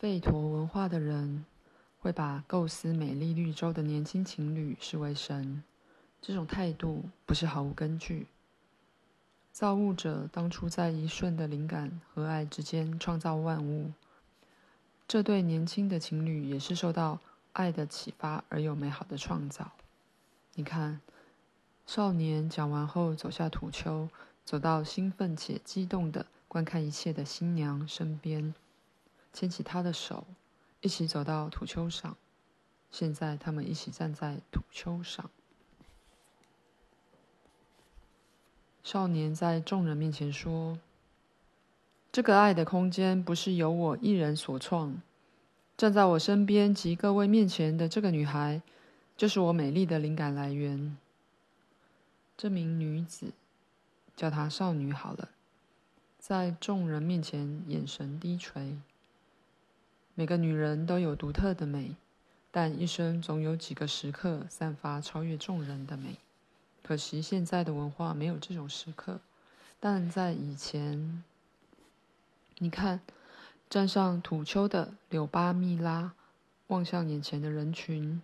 吠陀文化的人会把构思美丽绿洲的年轻情侣视为神，这种态度不是毫无根据。造物者当初在一瞬的灵感和爱之间创造万物，这对年轻的情侣也是受到爱的启发而有美好的创造。你看，少年讲完后走下土丘，走到兴奋且激动的观看一切的新娘身边。牵起她的手，一起走到土丘上。现在他们一起站在土丘上。少年在众人面前说：“这个爱的空间不是由我一人所创。站在我身边及各位面前的这个女孩，就是我美丽的灵感来源。这名女子，叫她少女好了，在众人面前眼神低垂。”每个女人都有独特的美，但一生总有几个时刻散发超越众人的美。可惜现在的文化没有这种时刻，但在以前，你看，站上土丘的柳巴蜜拉望向眼前的人群，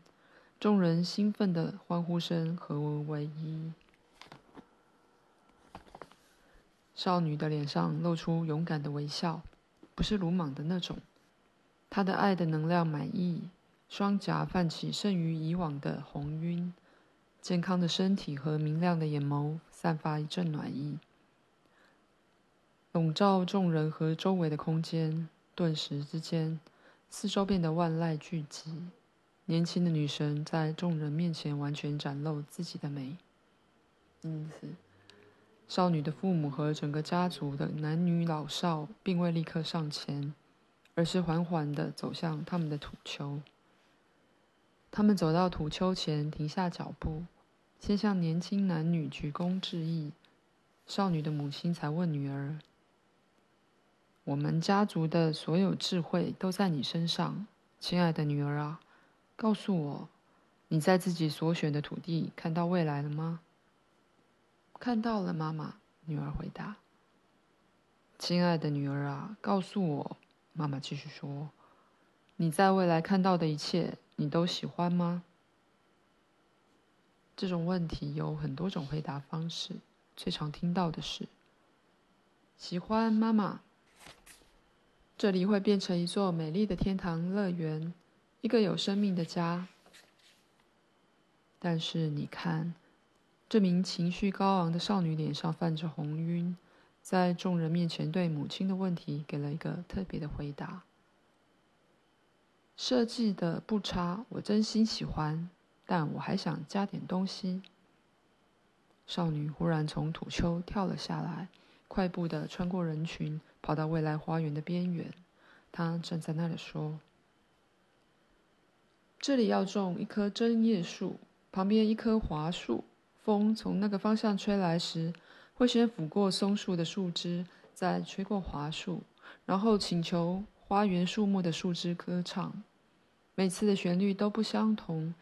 众人兴奋的欢呼声合为一。少女的脸上露出勇敢的微笑，不是鲁莽的那种。他的爱的能量满溢，双颊泛起胜于以往的红晕，健康的身体和明亮的眼眸散发一阵暖意，笼罩众人和周围的空间。顿时之间，四周变得万籁俱寂。年轻的女神在众人面前完全展露自己的美，因此，少女的父母和整个家族的男女老少并未立刻上前。而是缓缓地走向他们的土丘。他们走到土丘前，停下脚步，先向年轻男女鞠躬致意。少女的母亲才问女儿：“我们家族的所有智慧都在你身上，亲爱的女儿啊，告诉我，你在自己所选的土地看到未来了吗？”“看到了，妈妈。”女儿回答。“亲爱的女儿啊，告诉我。”妈妈继续说：“你在未来看到的一切，你都喜欢吗？”这种问题有很多种回答方式，最常听到的是：“喜欢，妈妈。这里会变成一座美丽的天堂乐园，一个有生命的家。”但是你看，这名情绪高昂的少女脸上泛着红晕。在众人面前，对母亲的问题给了一个特别的回答。设计的不差，我真心喜欢，但我还想加点东西。少女忽然从土丘跳了下来，快步地穿过人群，跑到未来花园的边缘。她站在那里说：“这里要种一棵针叶树，旁边一棵桦树。风从那个方向吹来时。”会先抚过松树的树枝，再吹过桦树，然后请求花园树木的树枝歌唱。每次的旋律都不相同，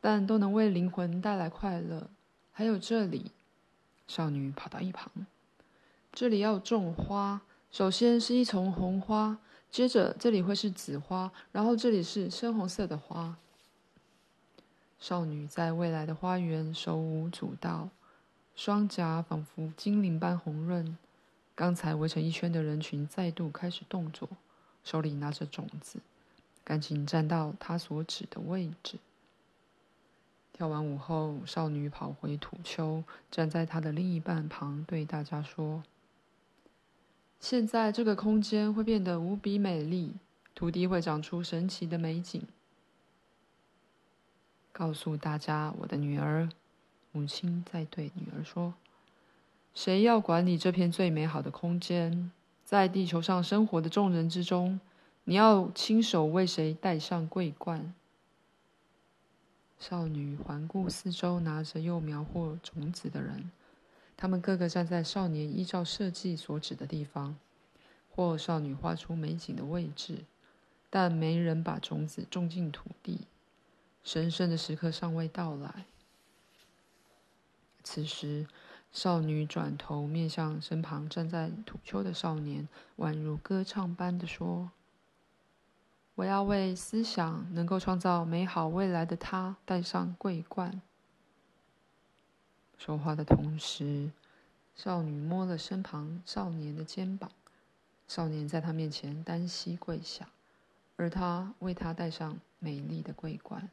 但都能为灵魂带来快乐。还有这里，少女跑到一旁，这里要种花，首先是一丛红花，接着这里会是紫花，然后这里是深红色的花。少女在未来的花园手舞足蹈。双颊仿佛精灵般红润。刚才围成一圈的人群再度开始动作，手里拿着种子，赶紧站到他所指的位置。跳完舞后，少女跑回土丘，站在她的另一半旁，对大家说：“现在这个空间会变得无比美丽，土地会长出神奇的美景。告诉大家，我的女儿。”母亲在对女儿说：“谁要管理这片最美好的空间？在地球上生活的众人之中，你要亲手为谁戴上桂冠？”少女环顾四周，拿着幼苗或种子的人，他们个个站在少年依照设计所指的地方，或少女画出美景的位置，但没人把种子种进土地。神圣的时刻尚未到来。此时，少女转头面向身旁站在土丘的少年，宛如歌唱般的说：“我要为思想能够创造美好未来的他戴上桂冠。说话的同时，少女摸了身旁少年的肩膀，少年在她面前单膝跪下，而她为他戴上美丽的桂冠。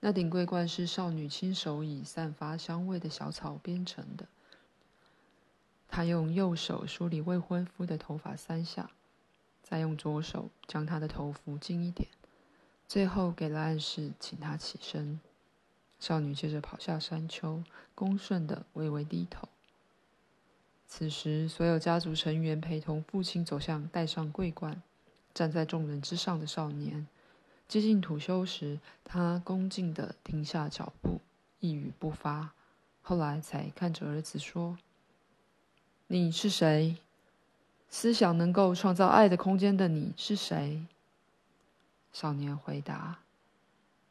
那顶桂冠是少女亲手以散发香味的小草编成的。她用右手梳理未婚夫的头发三下。再用左手将他的头扶近一点，最后给了暗示，请他起身。少女接着跑下山丘，恭顺地微微低头。此时，所有家族成员陪同父亲走向戴上桂冠、站在众人之上的少年。接近土丘时，他恭敬地停下脚步，一语不发。后来才看着儿子说：“你是谁？”思想能够创造爱的空间的你是谁？少年回答：“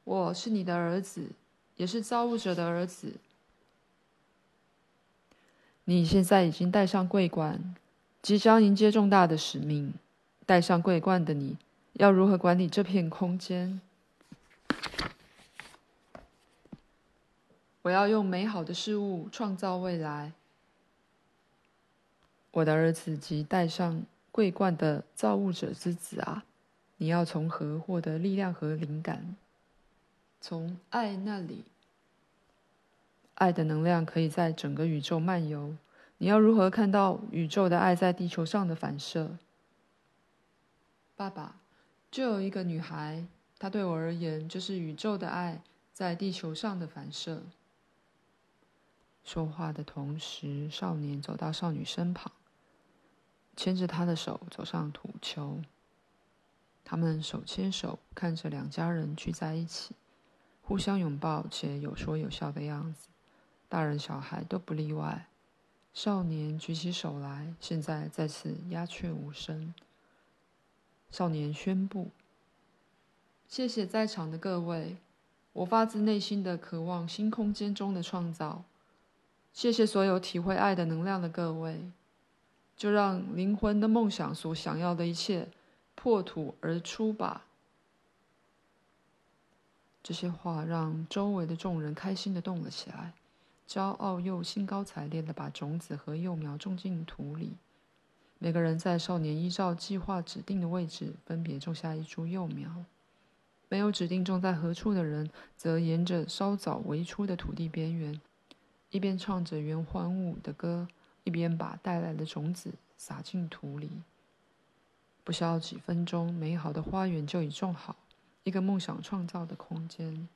我是你的儿子，也是造物者的儿子。你现在已经戴上桂冠，即将迎接重大的使命。戴上桂冠的你，要如何管理这片空间？我要用美好的事物创造未来。”我的儿子及戴上桂冠的造物者之子啊，你要从何获得力量和灵感？从爱那里。爱的能量可以在整个宇宙漫游。你要如何看到宇宙的爱在地球上的反射？爸爸，就有一个女孩，她对我而言就是宇宙的爱在地球上的反射。说话的同时，少年走到少女身旁。牵着她的手走上土丘，他们手牵手，看着两家人聚在一起，互相拥抱且有说有笑的样子，大人小孩都不例外。少年举起手来，现在再次鸦雀无声。少年宣布：“谢谢在场的各位，我发自内心的渴望新空间中的创造。谢谢所有体会爱的能量的各位。”就让灵魂的梦想所想要的一切破土而出吧。这些话让周围的众人开心的动了起来，骄傲又兴高采烈的把种子和幼苗种进土里。每个人在少年依照计划指定的位置分别种下一株幼苗，没有指定种在何处的人则沿着稍早围出的土地边缘，一边唱着圆欢舞的歌。一边把带来的种子撒进土里，不消几分钟，美好的花园就已种好，一个梦想创造的空间。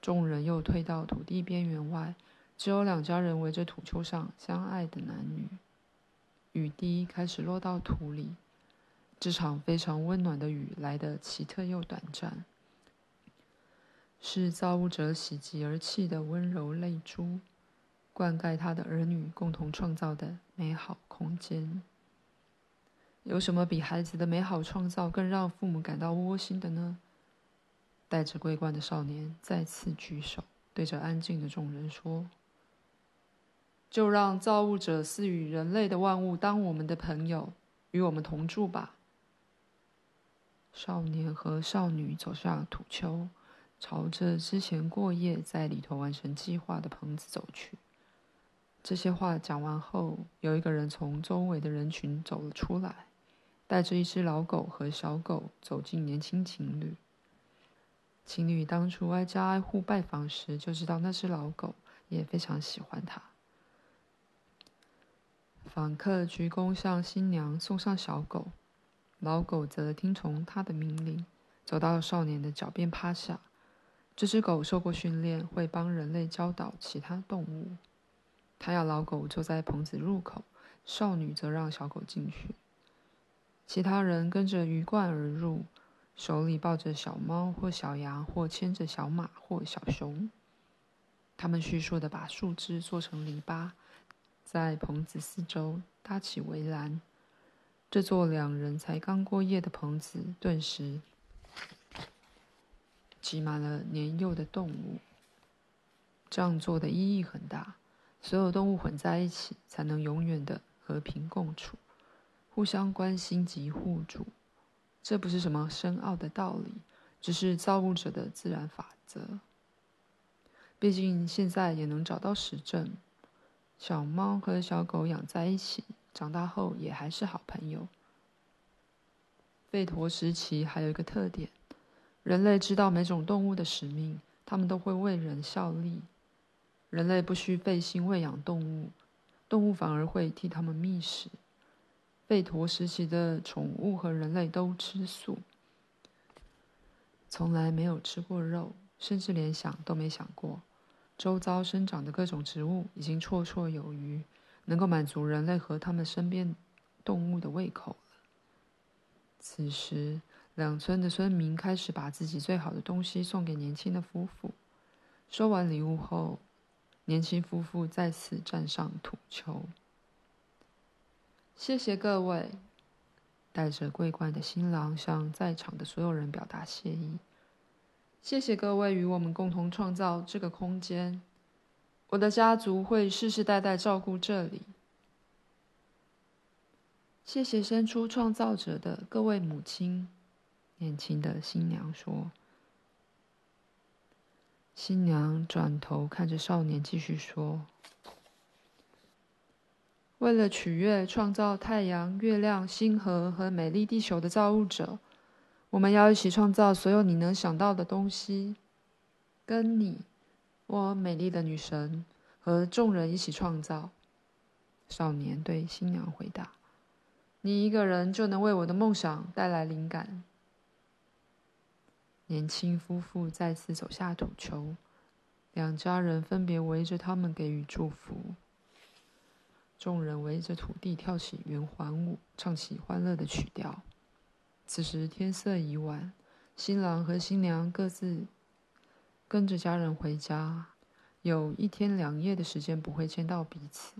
众人又退到土地边缘外，只有两家人围着土丘上相爱的男女。雨滴开始落到土里，这场非常温暖的雨来得奇特又短暂，是造物者喜极而泣的温柔泪珠。灌溉他的儿女共同创造的美好空间。有什么比孩子的美好创造更让父母感到窝心的呢？戴着桂冠的少年再次举手，对着安静的众人说：“就让造物者赐予人类的万物当我们的朋友，与我们同住吧。”少年和少女走向土丘，朝着之前过夜在里头完成计划的棚子走去。这些话讲完后，有一个人从周围的人群走了出来，带着一只老狗和小狗走进年轻情侣。情侣当初挨家挨户拜访时，就知道那只老狗也非常喜欢他。访客鞠躬向新娘送上小狗，老狗则听从他的命令，走到少年的脚边趴下。这只狗受过训练，会帮人类教导其他动物。他要老狗坐在棚子入口，少女则让小狗进去。其他人跟着鱼贯而入，手里抱着小猫或小羊，或牵着小马或小熊。他们迅速地把树枝做成篱笆，在棚子四周搭起围栏。这座两人才刚过夜的棚子，顿时挤满了年幼的动物。这样做的意义很大。所有动物混在一起，才能永远的和平共处，互相关心及互助。这不是什么深奥的道理，只是造物者的自然法则。毕竟现在也能找到实证，小猫和小狗养在一起，长大后也还是好朋友。吠陀时期还有一个特点，人类知道每种动物的使命，它们都会为人效力。人类不需费心喂养动物，动物反而会替他们觅食。吠陀时期的宠物和人类都吃素，从来没有吃过肉，甚至连想都没想过。周遭生长的各种植物已经绰绰有余，能够满足人类和他们身边动物的胃口了。此时，两村的村民开始把自己最好的东西送给年轻的夫妇。收完礼物后，年轻夫妇再次站上土丘。谢谢各位，带着桂冠的新郎向在场的所有人表达谢意。谢谢各位与我们共同创造这个空间，我的家族会世世代代照顾这里。谢谢生出创造者的各位母亲，年轻的新娘说。新娘转头看着少年，继续说。为了取悦创造太阳、月亮、星河和美丽地球的造物者，我们要一起创造所有你能想到的东西。跟你，我美丽的女神和众人一起创造。少年对新娘回答：“你一个人就能为我的梦想带来灵感。”年轻夫妇再次走下土丘，两家人分别围着他们给予祝福。众人围着土地跳起圆环舞，唱起欢乐的曲调。此时天色已晚，新郎和新娘各自跟着家人回家，有一天两夜的时间不会见到彼此。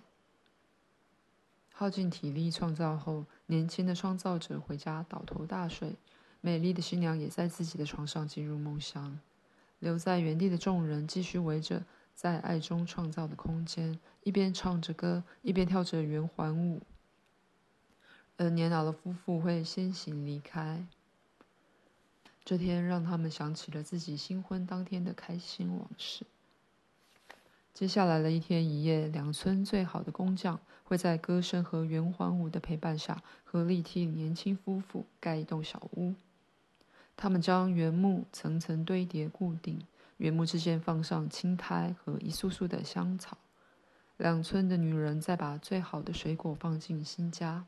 耗尽体力创造后，年轻的创造者回家倒头大睡，美丽的新娘也在自己的床上进入梦乡。留在原地的众人继续围着。在爱中创造的空间，一边唱着歌，一边跳着圆环舞。而年老的夫妇会先行离开。这天让他们想起了自己新婚当天的开心往事。接下来的一天一夜，两村最好的工匠会在歌声和圆环舞的陪伴下，合力替年轻夫妇盖一栋小屋。他们将原木层层堆叠固定。原木之间放上青苔和一束束的香草，两村的女人再把最好的水果放进新家。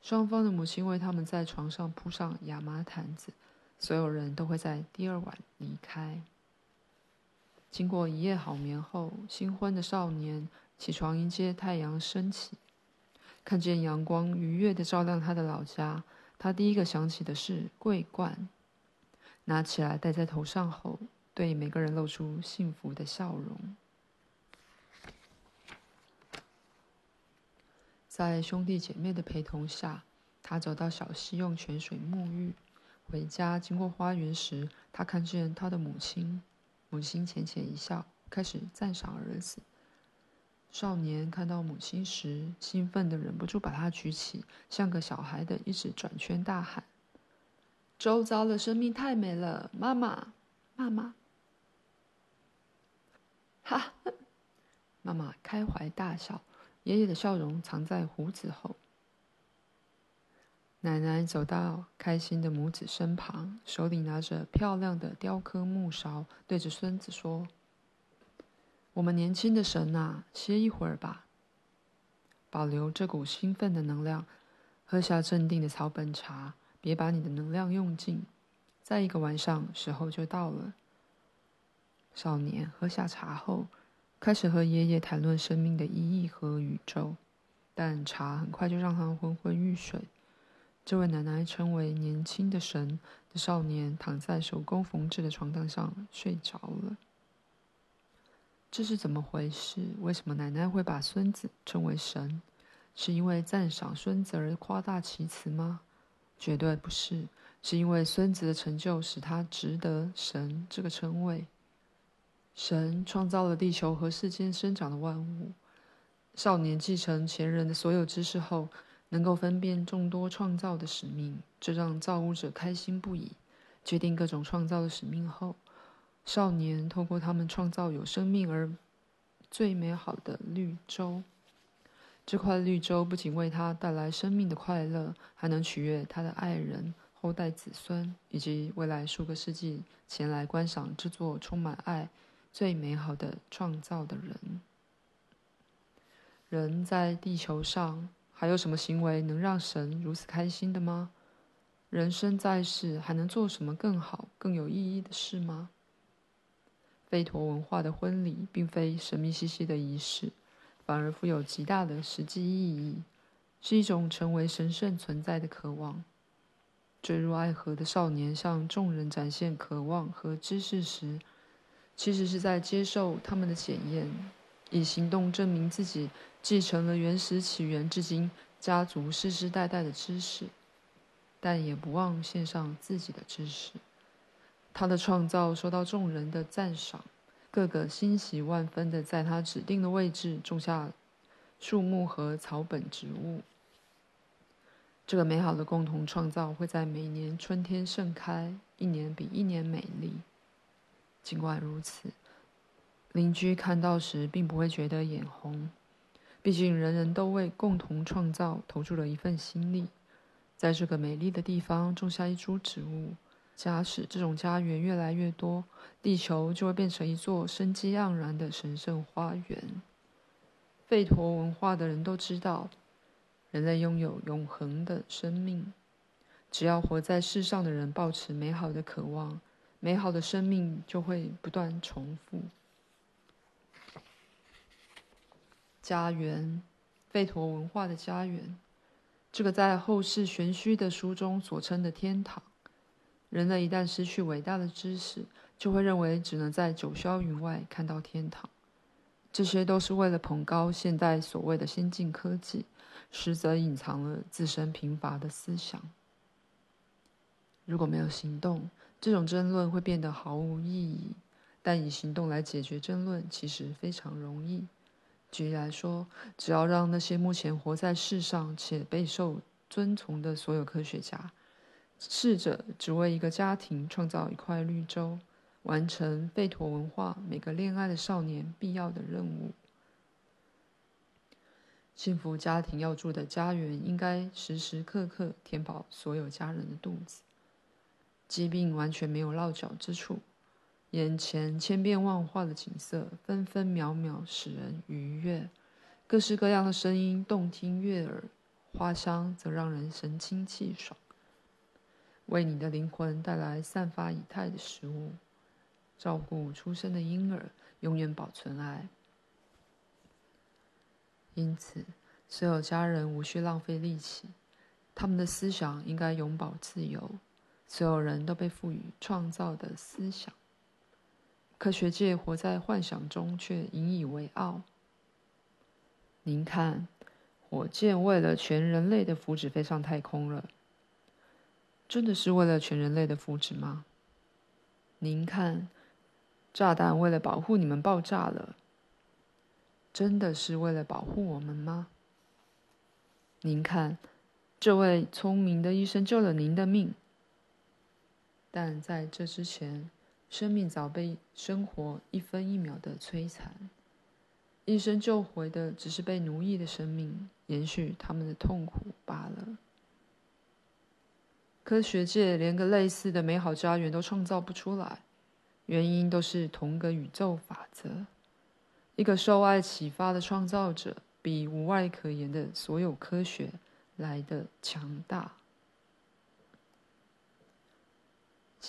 双方的母亲为他们在床上铺上亚麻毯子，所有人都会在第二晚离开。经过一夜好眠后，新婚的少年起床迎接太阳升起，看见阳光愉悦地照亮他的老家，他第一个想起的是桂冠，拿起来戴在头上后。对每个人露出幸福的笑容。在兄弟姐妹的陪同下，他走到小溪用泉水沐浴。回家经过花园时，他看见他的母亲。母亲浅浅一笑，开始赞赏儿子。少年看到母亲时，兴奋的忍不住把她举起，像个小孩的一直转圈大喊：“周遭的生命太美了，妈妈，妈妈！” 哈！妈妈开怀大笑，爷爷的笑容藏在胡子后。奶奶走到开心的母子身旁，手里拿着漂亮的雕刻木勺，对着孙子说：“我们年轻的神啊，歇一会儿吧，保留这股兴奋的能量，喝下镇定的草本茶，别把你的能量用尽。再一个晚上，时候就到了。”少年喝下茶后，开始和爷爷谈论生命的意义和宇宙，但茶很快就让他昏昏欲睡。这位奶奶称为“年轻的神”的少年躺在手工缝制的床单上睡着了。这是怎么回事？为什么奶奶会把孙子称为神？是因为赞赏孙子而夸大其词吗？绝对不是，是因为孙子的成就使他值得“神”这个称谓。神创造了地球和世间生长的万物。少年继承前人的所有知识后，能够分辨众多创造的使命，这让造物者开心不已。决定各种创造的使命后，少年透过他们创造有生命而最美好的绿洲。这块绿洲不仅为他带来生命的快乐，还能取悦他的爱人、后代子孙以及未来数个世纪前来观赏这座充满爱、最美好的创造的人。人在地球上。还有什么行为能让神如此开心的吗？人生在世，还能做什么更好、更有意义的事吗？吠陀文化的婚礼并非神秘兮兮的仪式，反而富有极大的实际意义，是一种成为神圣存在的渴望。坠入爱河的少年向众人展现渴望和知识时，其实是在接受他们的检验。以行动证明自己继承了原始起源至今家族世世代代的知识，但也不忘献上自己的知识。他的创造受到众人的赞赏，个个欣喜万分地在他指定的位置种下树木和草本植物。这个美好的共同创造会在每年春天盛开，一年比一年美丽。尽管如此。邻居看到时并不会觉得眼红，毕竟人人都为共同创造投注了一份心力。在这个美丽的地方种下一株植物，假使这种家园越来越多，地球就会变成一座生机盎然的神圣花园。吠陀文化的人都知道，人类拥有永恒的生命，只要活在世上的人保持美好的渴望，美好的生命就会不断重复。家园，吠陀文化的家园，这个在后世玄虚的书中所称的天堂。人类一旦失去伟大的知识，就会认为只能在九霄云外看到天堂。这些都是为了捧高现代所谓的先进科技，实则隐藏了自身贫乏的思想。如果没有行动，这种争论会变得毫无意义；但以行动来解决争论，其实非常容易。举例来说，只要让那些目前活在世上且备受尊崇的所有科学家，试着只为一个家庭创造一块绿洲，完成贝陀文化每个恋爱的少年必要的任务。幸福家庭要住的家园，应该时时刻刻填饱所有家人的肚子，疾病完全没有落脚之处。眼前千变万化的景色，分分秒秒使人愉悦；各式各样的声音动听悦耳，花香则让人神清气爽。为你的灵魂带来散发以太的食物，照顾出生的婴儿，永远保存爱。因此，所有家人无需浪费力气，他们的思想应该永葆自由。所有人都被赋予创造的思想。科学界活在幻想中，却引以为傲。您看，火箭为了全人类的福祉飞上太空了，真的是为了全人类的福祉吗？您看，炸弹为了保护你们爆炸了，真的是为了保护我们吗？您看，这位聪明的医生救了您的命，但在这之前。生命早被生活一分一秒的摧残，一生救回的只是被奴役的生命，延续他们的痛苦罢了。科学界连个类似的美好家园都创造不出来，原因都是同个宇宙法则。一个受爱启发的创造者，比无外可言的所有科学来得强大。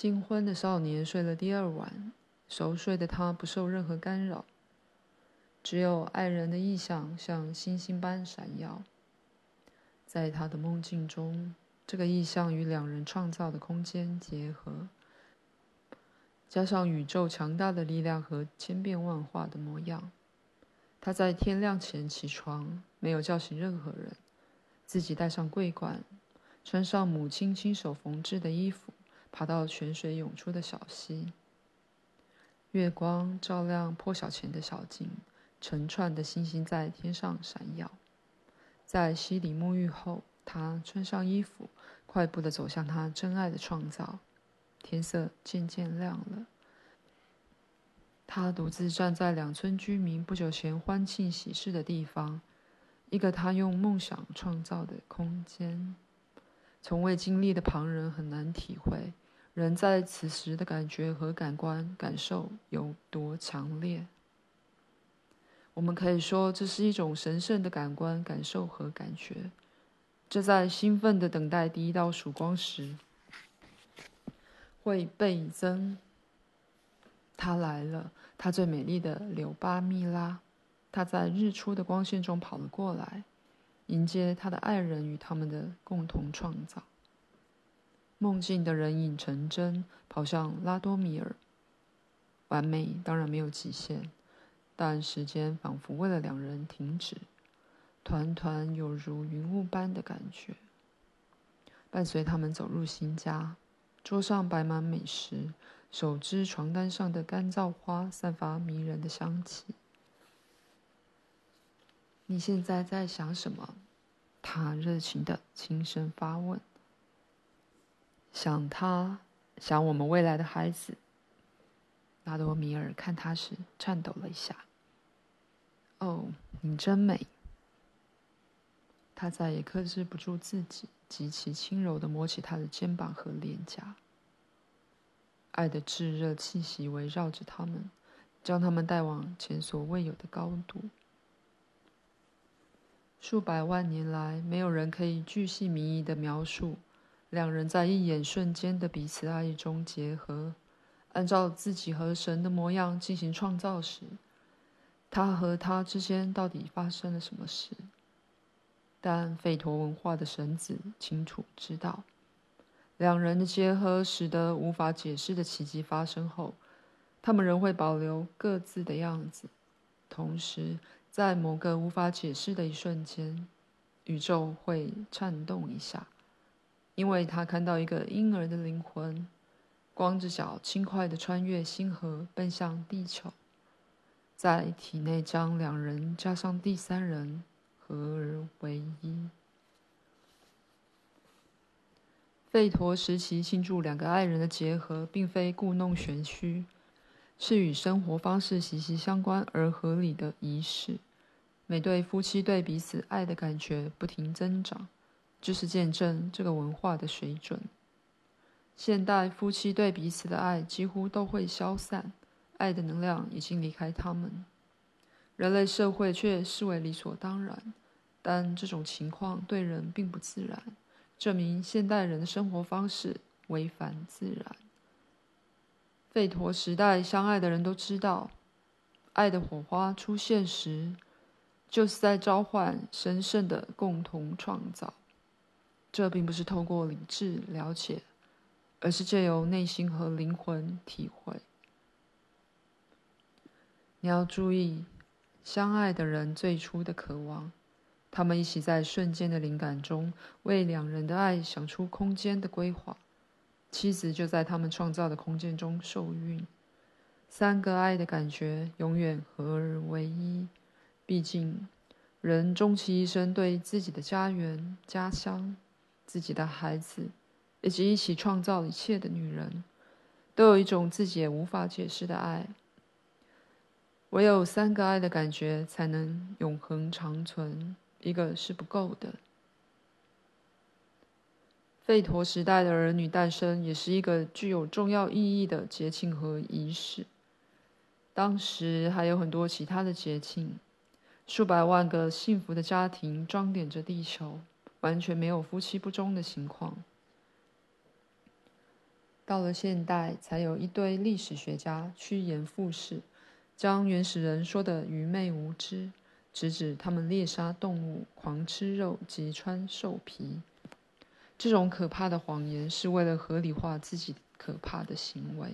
新婚的少年睡了第二晚，熟睡的他不受任何干扰，只有爱人的意象像星星般闪耀。在他的梦境中，这个意象与两人创造的空间结合，加上宇宙强大的力量和千变万化的模样。他在天亮前起床，没有叫醒任何人，自己戴上桂冠，穿上母亲亲手缝制的衣服。爬到泉水涌出的小溪，月光照亮破晓前的小径，成串的星星在天上闪耀。在溪里沐浴后，他穿上衣服，快步地走向他真爱的创造。天色渐渐亮了，他独自站在两村居民不久前欢庆喜事的地方，一个他用梦想创造的空间。从未经历的旁人很难体会，人在此时的感觉和感官感受有多强烈。我们可以说，这是一种神圣的感官感受和感觉。这在兴奋地等待第一道曙光时，会倍增。他来了，他最美丽的柳巴蜜拉，他在日出的光线中跑了过来。迎接他的爱人与他们的共同创造。梦境的人影成真，跑向拉多米尔。完美当然没有极限，但时间仿佛为了两人停止。团团有如云雾般的感觉，伴随他们走入新家，桌上摆满美食，手织床单上的干燥花散发迷人的香气。你现在在想什么？他热情地轻声发问。想他，想我们未来的孩子。拉多米尔看他时颤抖了一下。哦，你真美。他再也克制不住自己，极其轻柔地摸起他的肩膀和脸颊。爱的炙热气息围绕着他们，将他们带往前所未有的高度。数百万年来，没有人可以巨细靡遗地描述两人在一眼瞬间的彼此爱意中结合，按照自己和神的模样进行创造时，他和他之间到底发生了什么事。但吠陀文化的神子清楚知道，两人的结合使得无法解释的奇迹发生后，他们仍会保留各自的样子，同时。在某个无法解释的一瞬间，宇宙会颤动一下，因为他看到一个婴儿的灵魂，光着脚轻快地穿越星河，奔向地球，在体内将两人加上第三人合而为一。吠陀时期庆祝两个爱人的结合，并非故弄玄虚。是与生活方式息息相关而合理的仪式。每对夫妻对彼此爱的感觉不停增长，就是见证这个文化的水准。现代夫妻对彼此的爱几乎都会消散，爱的能量已经离开他们。人类社会却视为理所当然，但这种情况对人并不自然，证明现代人的生活方式违反自然。吠陀时代相爱的人都知道，爱的火花出现时，就是在召唤神圣的共同创造。这并不是透过理智了解，而是借由内心和灵魂体会。你要注意，相爱的人最初的渴望，他们一起在瞬间的灵感中，为两人的爱想出空间的规划。妻子就在他们创造的空间中受孕，三个爱的感觉永远合而为一。毕竟，人终其一生对自己的家园、家乡、自己的孩子，以及一起创造一切的女人，都有一种自己也无法解释的爱。唯有三个爱的感觉才能永恒长存，一个是不够的。吠陀时代的儿女诞生也是一个具有重要意义的节庆和仪式。当时还有很多其他的节庆，数百万个幸福的家庭装点着地球，完全没有夫妻不忠的情况。到了现代，才有一堆历史学家趋炎附势，将原始人说的愚昧无知，直指他们猎杀动物、狂吃肉及穿兽皮。这种可怕的谎言是为了合理化自己可怕的行为。